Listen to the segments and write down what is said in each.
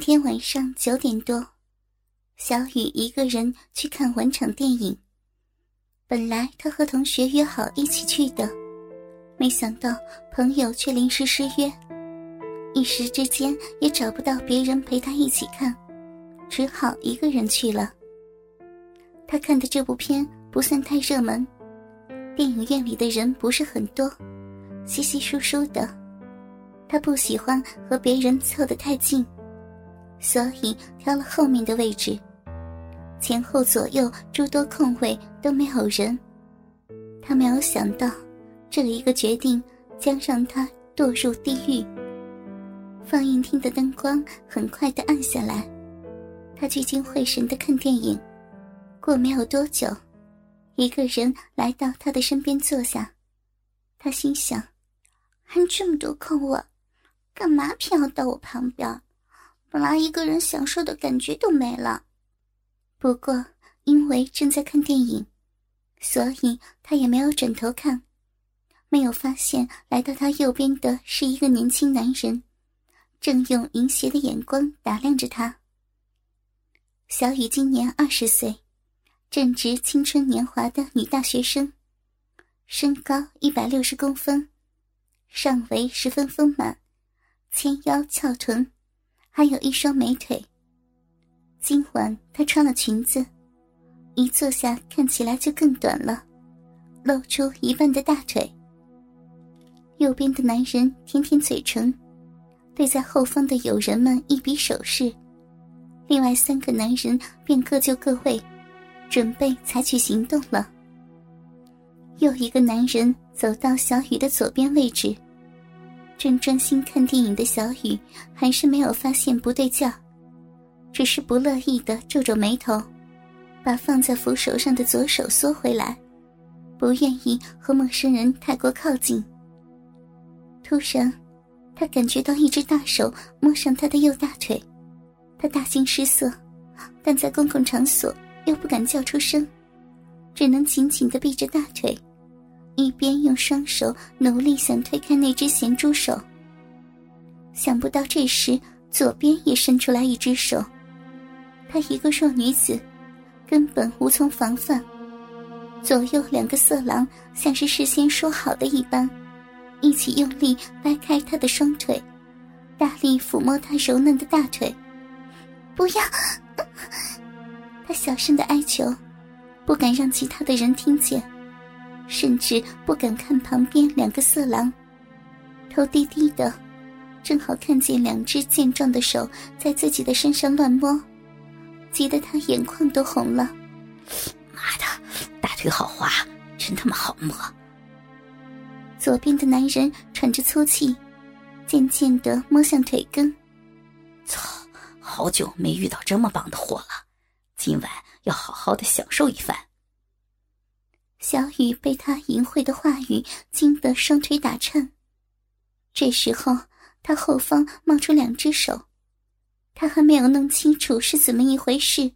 天晚上九点多，小雨一个人去看完场电影。本来他和同学约好一起去的，没想到朋友却临时失约，一时之间也找不到别人陪他一起看，只好一个人去了。他看的这部片不算太热门，电影院里的人不是很多，稀稀疏疏的。他不喜欢和别人凑得太近。所以挑了后面的位置，前后左右诸多空位都没有人。他没有想到，这一个决定将让他堕入地狱。放映厅的灯光很快的暗下来，他聚精会神的看电影。过没有多久，一个人来到他的身边坐下。他心想：还这么多空位，干嘛偏要到我旁边？本来一个人享受的感觉都没了，不过因为正在看电影，所以他也没有转头看，没有发现来到他右边的是一个年轻男人，正用淫邪的眼光打量着他。小雨今年二十岁，正值青春年华的女大学生，身高一百六十公分，上围十分丰满，纤腰翘臀。还有一双美腿。今晚她穿了裙子，一坐下看起来就更短了，露出一半的大腿。右边的男人舔舔嘴唇，对在后方的友人们一比手势，另外三个男人便各就各位，准备采取行动了。又一个男人走到小雨的左边位置。正专心看电影的小雨还是没有发现不对劲，只是不乐意的皱皱眉头，把放在扶手上的左手缩回来，不愿意和陌生人太过靠近。突然，他感觉到一只大手摸上他的右大腿，他大惊失色，但在公共场所又不敢叫出声，只能紧紧的闭着大腿。一边用双手努力想推开那只咸猪手，想不到这时左边也伸出来一只手，她一个弱女子，根本无从防范。左右两个色狼像是事先说好的一般，一起用力掰开她的双腿，大力抚摸她柔嫩的大腿。不要！她小声的哀求，不敢让其他的人听见。甚至不敢看旁边两个色狼，头低低的，正好看见两只健壮的手在自己的身上乱摸，急得他眼眶都红了。妈的，大腿好滑，真他妈好摸！左边的男人喘着粗气，渐渐的摸向腿根。操，好久没遇到这么棒的货了，今晚要好好的享受一番。小雨被他淫秽的话语惊得双腿打颤。这时候，他后方冒出两只手，他还没有弄清楚是怎么一回事，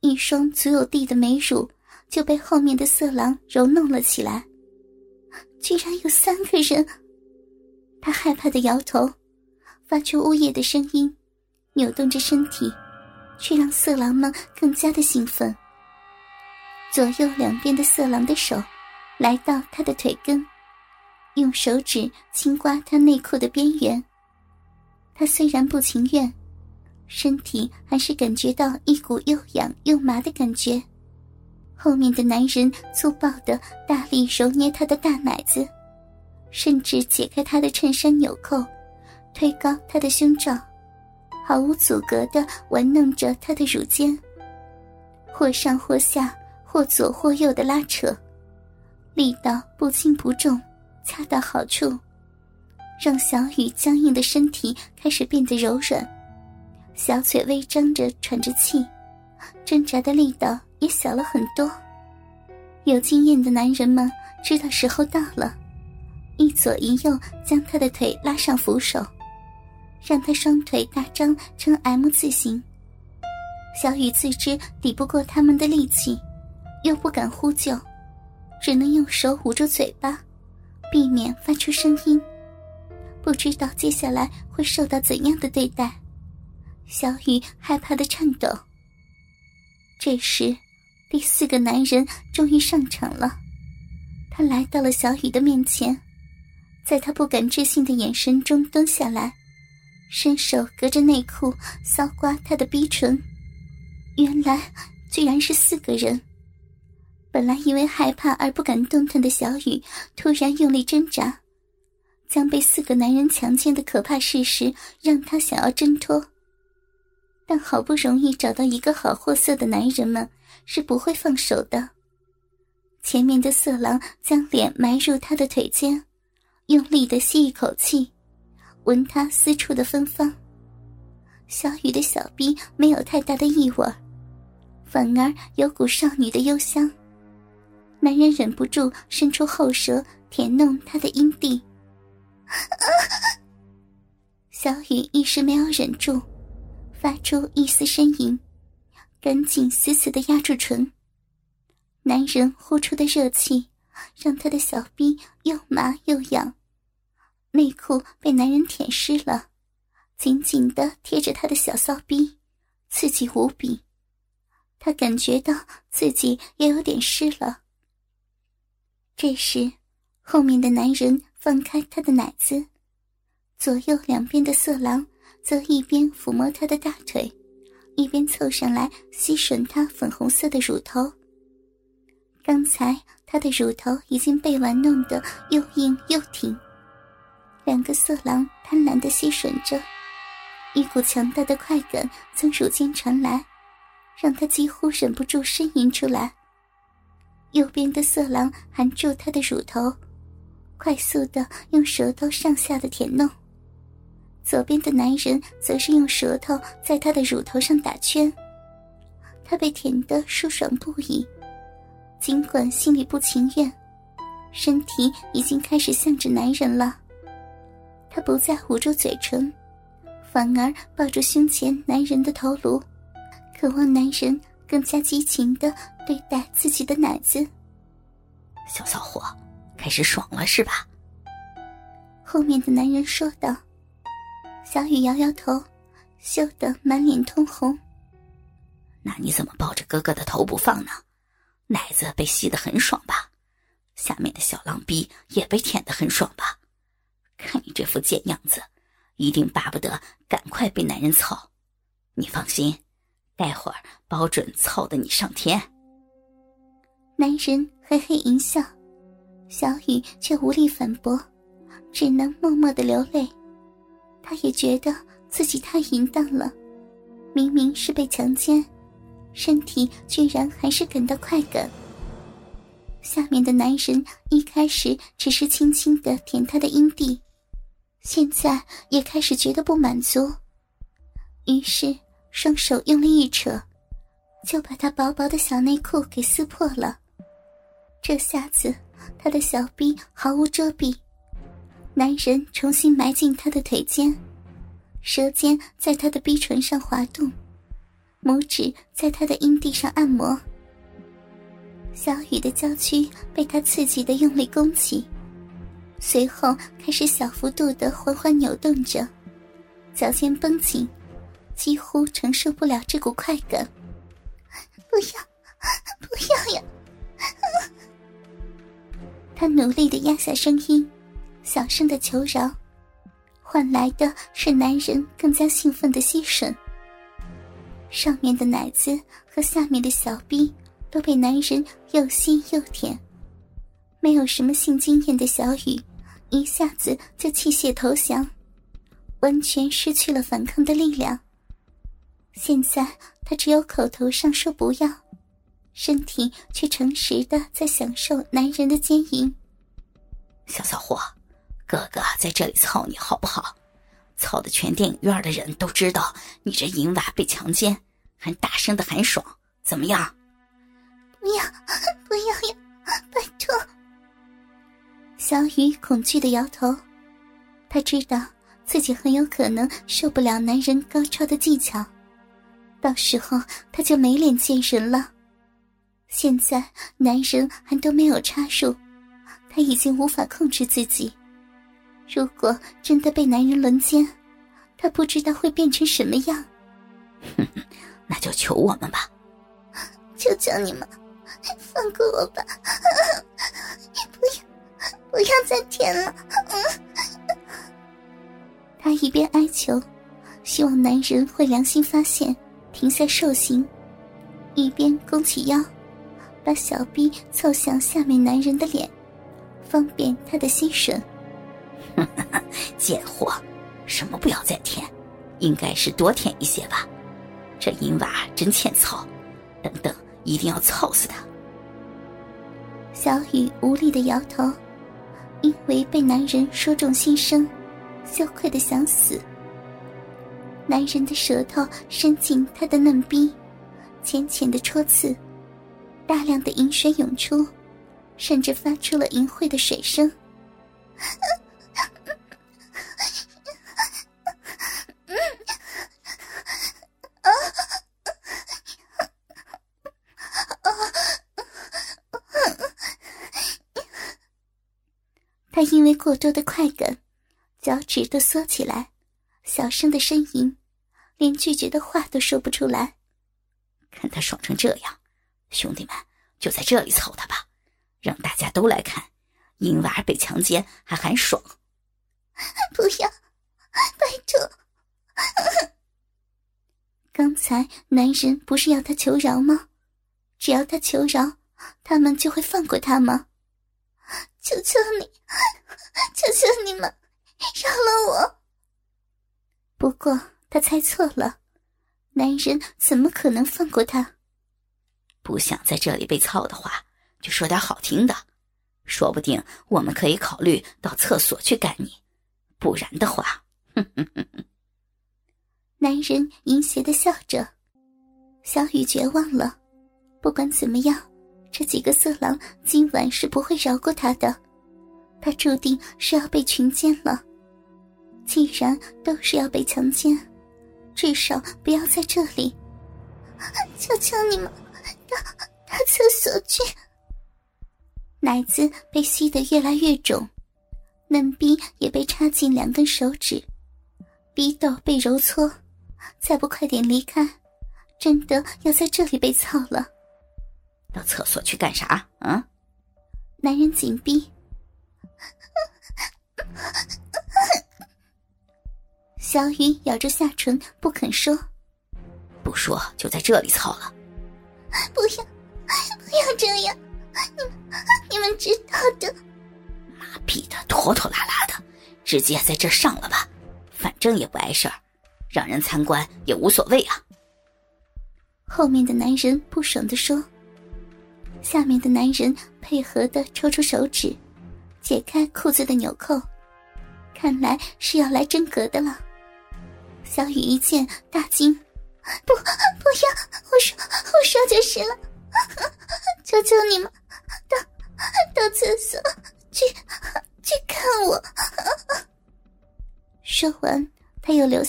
一双足有地的美乳就被后面的色狼揉弄了起来。居然有三个人！他害怕的摇头，发出呜咽的声音，扭动着身体，却让色狼们更加的兴奋。左右两边的色狼的手，来到他的腿根，用手指轻刮他内裤的边缘。他虽然不情愿，身体还是感觉到一股又痒又麻的感觉。后面的男人粗暴的大力揉捏他的大奶子，甚至解开他的衬衫纽扣，推高他的胸罩，毫无阻隔的玩弄着他的乳尖，或上或下。或左或右的拉扯，力道不轻不重，恰到好处，让小雨僵硬的身体开始变得柔软，小嘴微张着喘着气，挣扎的力道也小了很多。有经验的男人们知道时候到了，一左一右将他的腿拉上扶手，让他双腿大张成 M 字形。小雨自知抵不过他们的力气。又不敢呼救，只能用手捂住嘴巴，避免发出声音。不知道接下来会受到怎样的对待，小雨害怕的颤抖。这时，第四个男人终于上场了。他来到了小雨的面前，在他不敢置信的眼神中蹲下来，伸手隔着内裤搔刮他的逼唇。原来，居然是四个人。本来因为害怕而不敢动弹的小雨，突然用力挣扎，将被四个男人强奸的可怕事实让他想要挣脱。但好不容易找到一个好货色的男人们是不会放手的。前面的色狼将脸埋入他的腿间，用力的吸一口气，闻他私处的芬芳。小雨的小臂没有太大的异味，反而有股少女的幽香。男人忍不住伸出后舌舔弄她的阴蒂，小雨一时没有忍住，发出一丝呻吟，赶紧死死的压住唇。男人呼出的热气让他的小臂又麻又痒，内裤被男人舔湿了，紧紧的贴着他的小骚逼，刺激无比。他感觉到自己也有点湿了。这时，后面的男人放开他的奶子，左右两边的色狼则一边抚摸他的大腿，一边凑上来吸吮他粉红色的乳头。刚才他的乳头已经被玩弄得又硬又挺，两个色狼贪婪的吸吮着，一股强大的快感从乳尖传来，让他几乎忍不住呻吟出来。右边的色狼含住他的乳头，快速的用舌头上下的舔弄；左边的男人则是用舌头在他的乳头上打圈。他被舔得舒爽不已，尽管心里不情愿，身体已经开始向着男人了。他不再捂住嘴唇，反而抱住胸前男人的头颅，渴望男人。更加激情的对待自己的奶子，小骚货，开始爽了是吧？后面的男人说道。小雨摇摇头，羞得满脸通红。那你怎么抱着哥哥的头不放呢？奶子被吸得很爽吧？下面的小狼逼也被舔得很爽吧？看你这副贱样子，一定巴不得赶快被男人操。你放心。待会儿保准操的你上天。男人嘿嘿一笑，小雨却无力反驳，只能默默的流泪。他也觉得自己太淫荡了，明明是被强奸，身体居然还是感到快感。下面的男人一开始只是轻轻的舔她的阴蒂，现在也开始觉得不满足，于是。双手用力一扯，就把他薄薄的小内裤给撕破了。这下子，他的小臂毫无遮蔽。男人重新埋进他的腿间，舌尖在他的逼唇上滑动，拇指在他的阴蒂上按摩。小雨的娇躯被他刺激的用力弓起，随后开始小幅度的缓缓扭动着，脚尖绷紧。几乎承受不了这股快感，不要，不要呀！他努力的压下声音，小声的求饶，换来的是男人更加兴奋的吸吮。上面的奶子和下面的小臂都被男人又吸又舔，没有什么性经验的小雨一下子就弃械投降，完全失去了反抗的力量。现在他只有口头上说不要，身体却诚实的在享受男人的奸淫。小骚货，哥哥在这里操你好不好？操的全电影院的人都知道你这淫娃被强奸，还大声的喊爽，怎么样？不要，不要呀！拜托。小雨恐惧的摇头，他知道自己很有可能受不了男人高超的技巧。到时候他就没脸见人了。现在男人还都没有插入，他已经无法控制自己。如果真的被男人轮奸，他不知道会变成什么样。那就求我们吧，求求你们，放过我吧！不要，不要再舔了！他一边哀求，希望男人会良心发现，停下受刑，一边弓起腰，把小臂凑向下面男人的脸，方便他的吸吮。贱货，什么不要再舔，应该是多舔一些吧。这淫娃真欠操，等等，一定要操死他。小雨无力的摇头，因为被男人说中心声，羞愧的想死。男人的舌头伸进她的嫩逼，浅浅的戳刺，大量的淫水涌出，甚至发出了淫秽的水声。他因为过多的快感，脚趾都缩起来，小声的呻吟，连拒绝的话都说不出来。看他爽成这样，兄弟们就在这里操他吧，让大家都来看，淫娃被强奸还很爽。不要，拜托！刚才男人不是要他求饶吗？只要他求饶，他们就会放过他吗？求求你，求求你们，饶了我！不过他猜错了，男人怎么可能放过他？不想在这里被操的话，就说点好听的，说不定我们可以考虑到厕所去干你。不然的话，哼哼哼哼。男人淫邪的笑着，小雨绝望了。不管怎么样。这几个色狼今晚是不会饶过他的，他注定是要被群奸了。既然都是要被强奸，至少不要在这里。求求你们，到 到厕所去。奶子被吸得越来越肿，嫩逼也被插进两根手指，逼豆被揉搓，再不快点离开，真的要在这里被操了。到厕所去干啥？啊！男人紧逼，小雨咬着下唇不肯说，不说就在这里操了。不要，不要这样！你们，你们知道的。妈逼的，拖拖拉拉的，直接在这上了吧，反正也不碍事儿，让人参观也无所谓啊。后面的男人不爽的说。下面的男人配合的抽出手指，解开裤子的纽扣，看来是要来真格的了。小雨一见大惊：“不，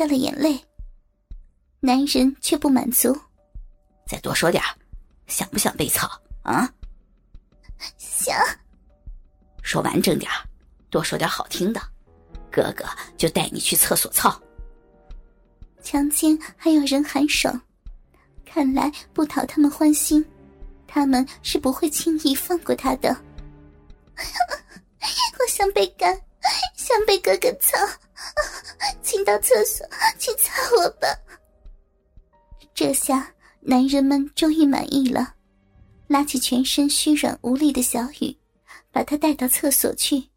下了眼泪。男人却不满足：“再多说点想不想被操？”啊，想说完整点多说点好听的，哥哥就带你去厕所操。强奸还有人喊爽，看来不讨他们欢心，他们是不会轻易放过他的。我想被干，想被哥哥操，啊请到厕所去擦我吧。这下男人们终于满意了。拉起全身虚软无力的小雨，把他带到厕所去。